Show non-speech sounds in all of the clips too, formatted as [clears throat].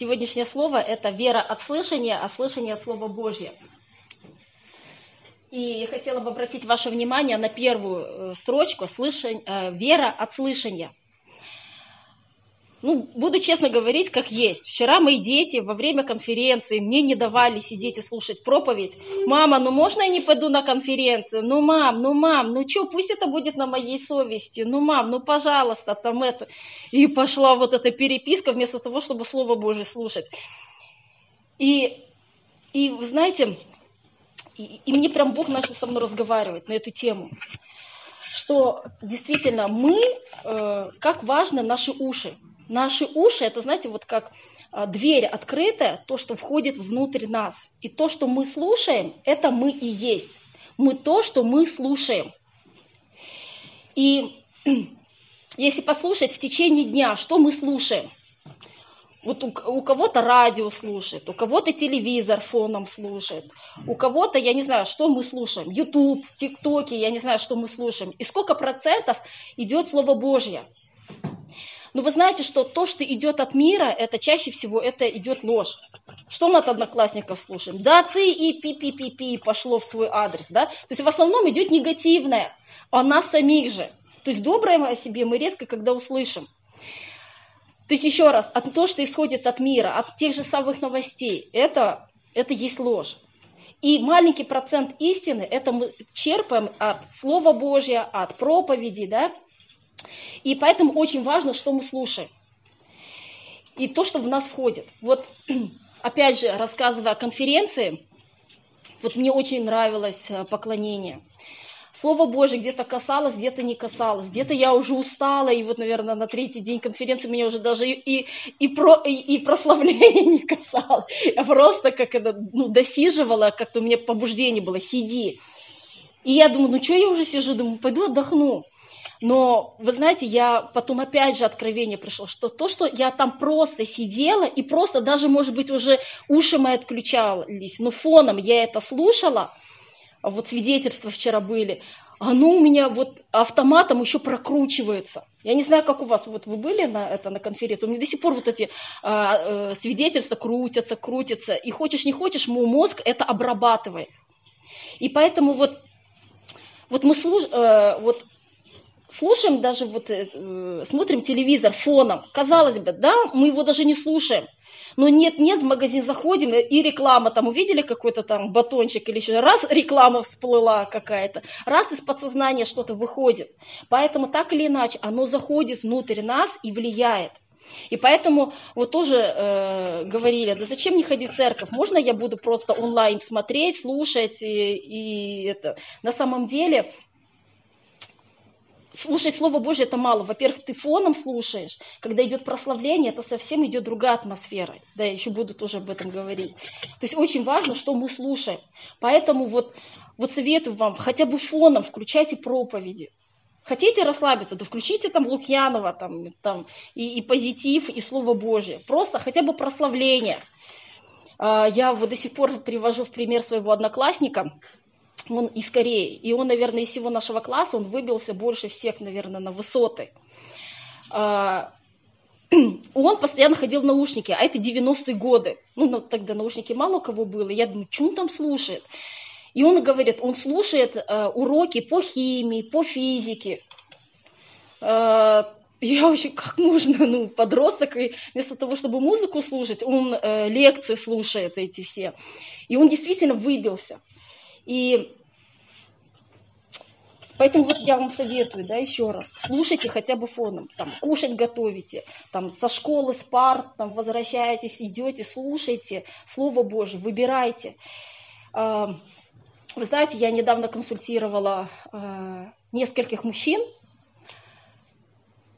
Сегодняшнее слово – это вера от слышания, а слышание от Слова Божьего. И я хотела бы обратить ваше внимание на первую э, строчку слышань, э, «Вера от слышания». Ну, буду честно говорить, как есть. Вчера мои дети во время конференции мне не давали сидеть и слушать проповедь. Мама, ну можно я не пойду на конференцию? Ну, мам, ну, мам, ну что, пусть это будет на моей совести. Ну, мам, ну, пожалуйста, там это. И пошла вот эта переписка вместо того, чтобы Слово Божие слушать. И, и вы знаете, и, и мне прям Бог начал со мной разговаривать на эту тему что действительно мы, э, как важно наши уши. Наши уши, это, знаете, вот как а, дверь открытая, то, что входит внутрь нас. И то, что мы слушаем, это мы и есть. Мы то, что мы слушаем. И [clears throat] если послушать в течение дня, что мы слушаем? Вот у, у кого-то радио слушает, у кого-то телевизор фоном слушает, у кого-то, я не знаю, что мы слушаем, YouTube, ТикТоки, я не знаю, что мы слушаем. И сколько процентов идет Слово Божье. Но вы знаете, что то, что идет от мира, это чаще всего это идет ложь. Что мы от одноклассников слушаем? Да ты и пи-пи-пи-пи пошло в свой адрес, да? То есть в основном идет негативное о нас самих же. То есть доброе о себе мы редко когда услышим. То есть еще раз, от то, что исходит от мира, от тех же самых новостей, это, это есть ложь. И маленький процент истины, это мы черпаем от Слова Божьего, от проповеди, да, и поэтому очень важно, что мы слушаем. И то, что в нас входит. Вот, [clears throat] опять же, рассказывая о конференции, вот мне очень нравилось э, поклонение. Слово Божье где-то касалось, где-то не касалось, где-то я уже устала, и вот, наверное, на третий день конференции меня уже даже и, и, про, и, и прославление [laughs] не касалось. Я просто как это, ну, досиживала, как-то у меня побуждение было, сиди. И я думаю, ну что я уже сижу, думаю, пойду отдохну. Но, вы знаете, я потом опять же откровение пришло, что то, что я там просто сидела и просто даже, может быть, уже уши мои отключались, но фоном я это слушала, вот свидетельства вчера были, оно у меня вот автоматом еще прокручивается. Я не знаю, как у вас, вот вы были на, это, на конференции, у меня до сих пор вот эти а, э, свидетельства крутятся, крутятся, и хочешь не хочешь, мой мозг это обрабатывает. И поэтому вот, вот мы слуш, э, вот слушаем даже вот, э, э, смотрим телевизор фоном, казалось бы, да, мы его даже не слушаем. Но нет, нет, в магазин заходим, и реклама, там увидели какой-то там батончик или еще, раз реклама всплыла какая-то, раз из подсознания что-то выходит. Поэтому так или иначе оно заходит внутрь нас и влияет. И поэтому вот тоже э, говорили, да зачем не ходить в церковь, можно я буду просто онлайн смотреть, слушать и, и это. На самом деле слушать Слово Божье это мало. Во-первых, ты фоном слушаешь. Когда идет прославление, это совсем идет другая атмосфера. Да, я еще буду тоже об этом говорить. То есть очень важно, что мы слушаем. Поэтому вот, вот советую вам, хотя бы фоном включайте проповеди. Хотите расслабиться, то включите там Лукьянова, там, там и, и позитив, и Слово Божье. Просто хотя бы прославление. А, я вот до сих пор привожу в пример своего одноклассника, он из Кореи. И он, наверное, из всего нашего класса, он выбился больше всех, наверное, на высоты. А, [clears throat] он постоянно ходил в наушники, а это 90-е годы. Ну, тогда наушники мало у кого было. Я думаю, что он там слушает? И он говорит, он слушает э, уроки по химии, по физике. Э, я вообще, как можно, ну, подросток, и вместо того, чтобы музыку слушать, он э, лекции слушает эти все. И он действительно выбился. И Поэтому вот я вам советую, да, еще раз, слушайте хотя бы фоном, там, кушать готовите, там, со школы, с пар, там, возвращаетесь, идете, слушайте Слово Божье, выбирайте. А, вы знаете, я недавно консультировала а, нескольких мужчин,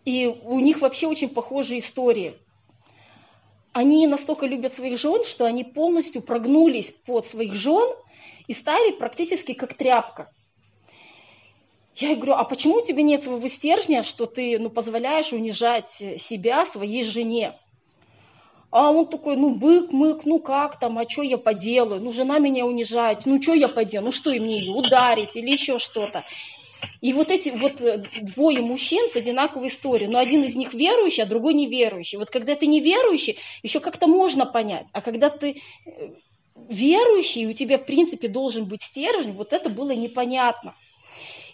и у них вообще очень похожие истории. Они настолько любят своих жен, что они полностью прогнулись под своих жен и стали практически как тряпка. Я говорю, а почему у тебя нет своего стержня, что ты ну, позволяешь унижать себя своей жене? А он такой, ну, бык, мык, ну как там, а что я поделаю? Ну, жена меня унижает, ну, что я поделаю? Ну, что, и мне ее ударить или еще что-то? И вот эти вот э, двое мужчин с одинаковой историей, но один из них верующий, а другой неверующий. Вот когда ты неверующий, еще как-то можно понять, а когда ты э, верующий, у тебя в принципе должен быть стержень, вот это было непонятно.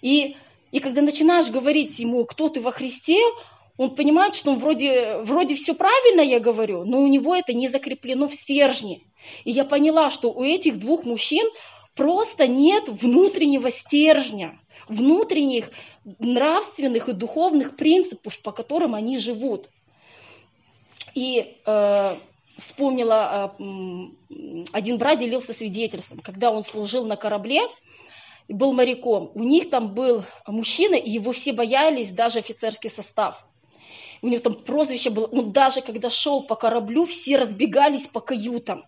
И, и когда начинаешь говорить ему, кто ты во Христе, он понимает, что он вроде, вроде все правильно я говорю, но у него это не закреплено в стержне. И я поняла, что у этих двух мужчин просто нет внутреннего стержня, внутренних нравственных и духовных принципов, по которым они живут. И э, вспомнила, э, один брат делился свидетельством, когда он служил на корабле, был моряком. У них там был мужчина, и его все боялись, даже офицерский состав у него там прозвище было, он даже когда шел по кораблю, все разбегались по каютам.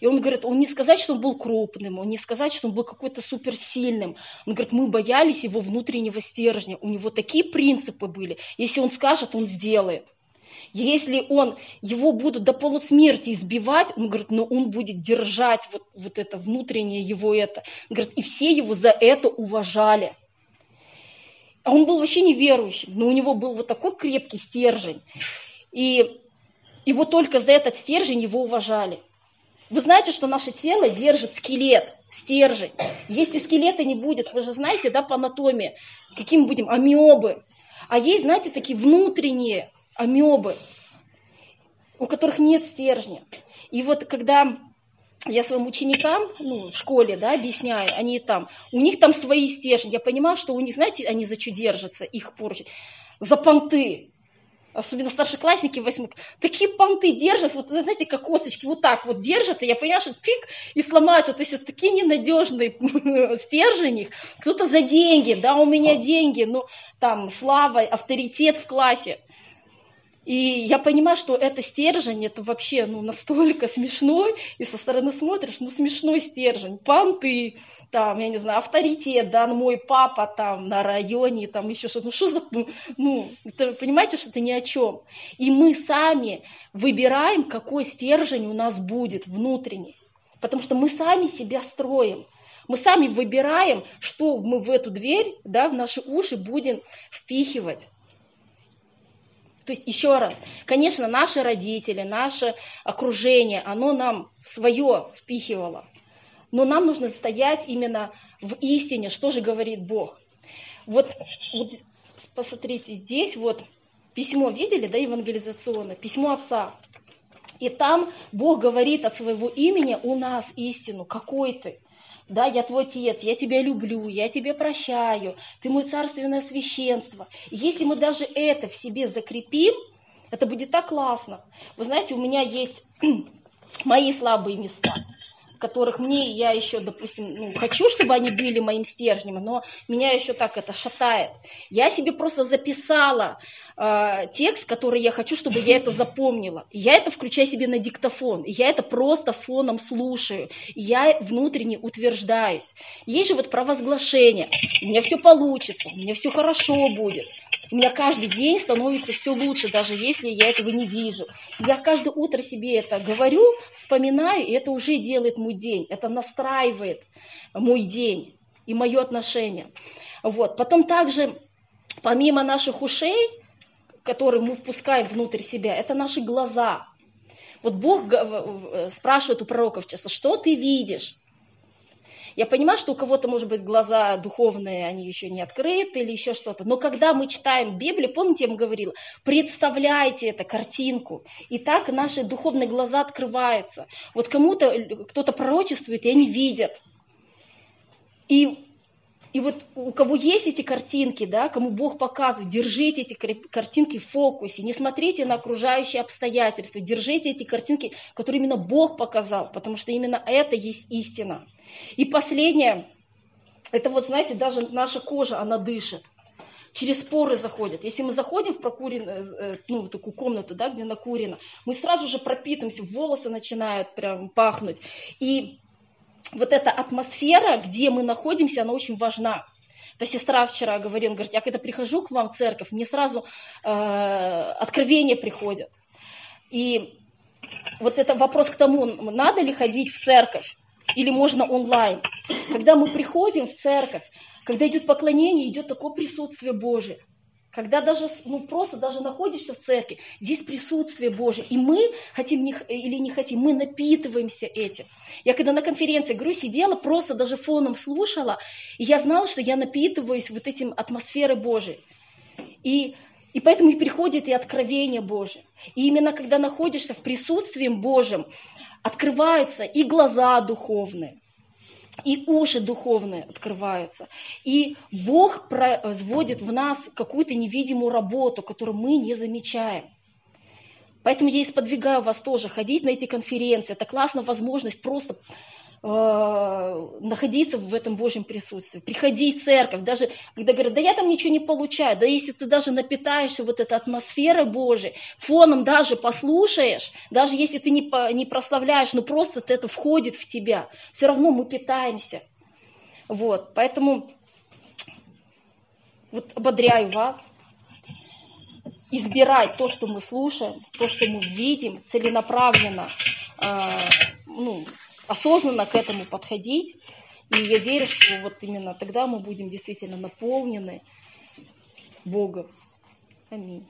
И он говорит, он не сказать, что он был крупным, он не сказать, что он был какой-то суперсильным. Он говорит, мы боялись его внутреннего стержня. У него такие принципы были. Если он скажет, он сделает. Если он, его будут до полусмерти избивать, он говорит, но он будет держать вот, вот это внутреннее его это. Говорит, и все его за это уважали. А он был вообще неверующим, но у него был вот такой крепкий стержень. И его только за этот стержень его уважали. Вы знаете, что наше тело держит скелет, стержень. Если скелета не будет, вы же знаете, да, по анатомии, какие мы будем, амебы. А есть, знаете, такие внутренние амебы, у которых нет стержня. И вот когда я своим ученикам ну, в школе да, объясняю, они там, у них там свои стержни. Я понимаю, что у них, знаете, они за что держатся, их поручи, за понты. Особенно старшеклассники восьмых. Такие понты держат, вот, знаете, как косточки, вот так вот держат, и я понимаю, что пик и сломаются. То есть это такие ненадежные [laughs] стержени. Кто-то за деньги, да, у меня деньги, ну, там, слава, авторитет в классе. И я понимаю, что это стержень, это вообще ну, настолько [laughs] смешной, и со стороны смотришь, ну смешной стержень, понты, там, я не знаю, авторитет, да, ну, мой папа там на районе, там еще что-то, ну что за, ну, это, понимаете, что это ни о чем. И мы сами выбираем, какой стержень у нас будет внутренний, потому что мы сами себя строим. Мы сами выбираем, что мы в эту дверь, да, в наши уши будем впихивать. То есть еще раз, конечно, наши родители, наше окружение, оно нам свое впихивало. Но нам нужно стоять именно в истине, что же говорит Бог. Вот, вот посмотрите, здесь вот письмо видели, да, евангелизационное, письмо отца. И там Бог говорит от своего имени у нас истину, какой ты да, я твой отец, я тебя люблю, я тебя прощаю, ты мой царственное священство. И если мы даже это в себе закрепим, это будет так классно. Вы знаете, у меня есть [clears throat] мои слабые места, которых мне я еще, допустим, ну, хочу, чтобы они были моим стержнем, но меня еще так это шатает. Я себе просто записала э, текст, который я хочу, чтобы я это запомнила. Я это включаю себе на диктофон, я это просто фоном слушаю, я внутренне утверждаюсь. Есть же вот провозглашение, у меня все получится, у меня все хорошо будет. У меня каждый день становится все лучше, даже если я этого не вижу. Я каждое утро себе это говорю, вспоминаю, и это уже делает мой день, это настраивает мой день и мое отношение. Вот. Потом также, помимо наших ушей, которые мы впускаем внутрь себя, это наши глаза. Вот Бог спрашивает у пророков часто, что ты видишь? Я понимаю, что у кого-то, может быть, глаза духовные, они еще не открыты или еще что-то. Но когда мы читаем Библию, помните, я вам говорила, представляйте эту картинку. И так наши духовные глаза открываются. Вот кому-то, кто-то пророчествует, и они видят. И и вот у кого есть эти картинки, да, кому Бог показывает, держите эти картинки в фокусе, не смотрите на окружающие обстоятельства, держите эти картинки, которые именно Бог показал, потому что именно это есть истина. И последнее, это вот, знаете, даже наша кожа, она дышит через поры заходит. Если мы заходим в прокуренную, э, ну, в такую комнату, да, где накурено, мы сразу же пропитываемся, волосы начинают прям пахнуть. И вот эта атмосфера, где мы находимся, она очень важна. То сестра вчера говорила, говорит, я когда прихожу к вам в церковь, мне сразу э, откровения приходят. И вот это вопрос к тому, надо ли ходить в церковь или можно онлайн. Когда мы приходим в церковь, Когда идет поклонение, идет такое присутствие Божие. Когда даже, ну просто даже находишься в церкви, здесь присутствие Божие, и мы, хотим не, или не хотим, мы напитываемся этим. Я когда на конференции, говорю, сидела, просто даже фоном слушала, и я знала, что я напитываюсь вот этим атмосферой Божией. И, и поэтому и приходит и откровение Божие. И именно когда находишься в присутствии Божьем, открываются и глаза духовные, и уши духовные открываются. И Бог производит в нас какую-то невидимую работу, которую мы не замечаем. Поэтому я и сподвигаю вас тоже ходить на эти конференции. Это классная возможность просто находиться в этом Божьем присутствии, приходить в церковь, даже когда говорят, да я там ничего не получаю, да если ты даже напитаешься вот этой атмосферой Божией, фоном даже послушаешь, даже если ты не, не прославляешь, но просто это входит в тебя, все равно мы питаемся. Вот, поэтому вот ободряю вас, избирать то, что мы слушаем, то, что мы видим, целенаправленно, э, ну, осознанно к этому подходить. И я верю, что вот именно тогда мы будем действительно наполнены Богом. Аминь.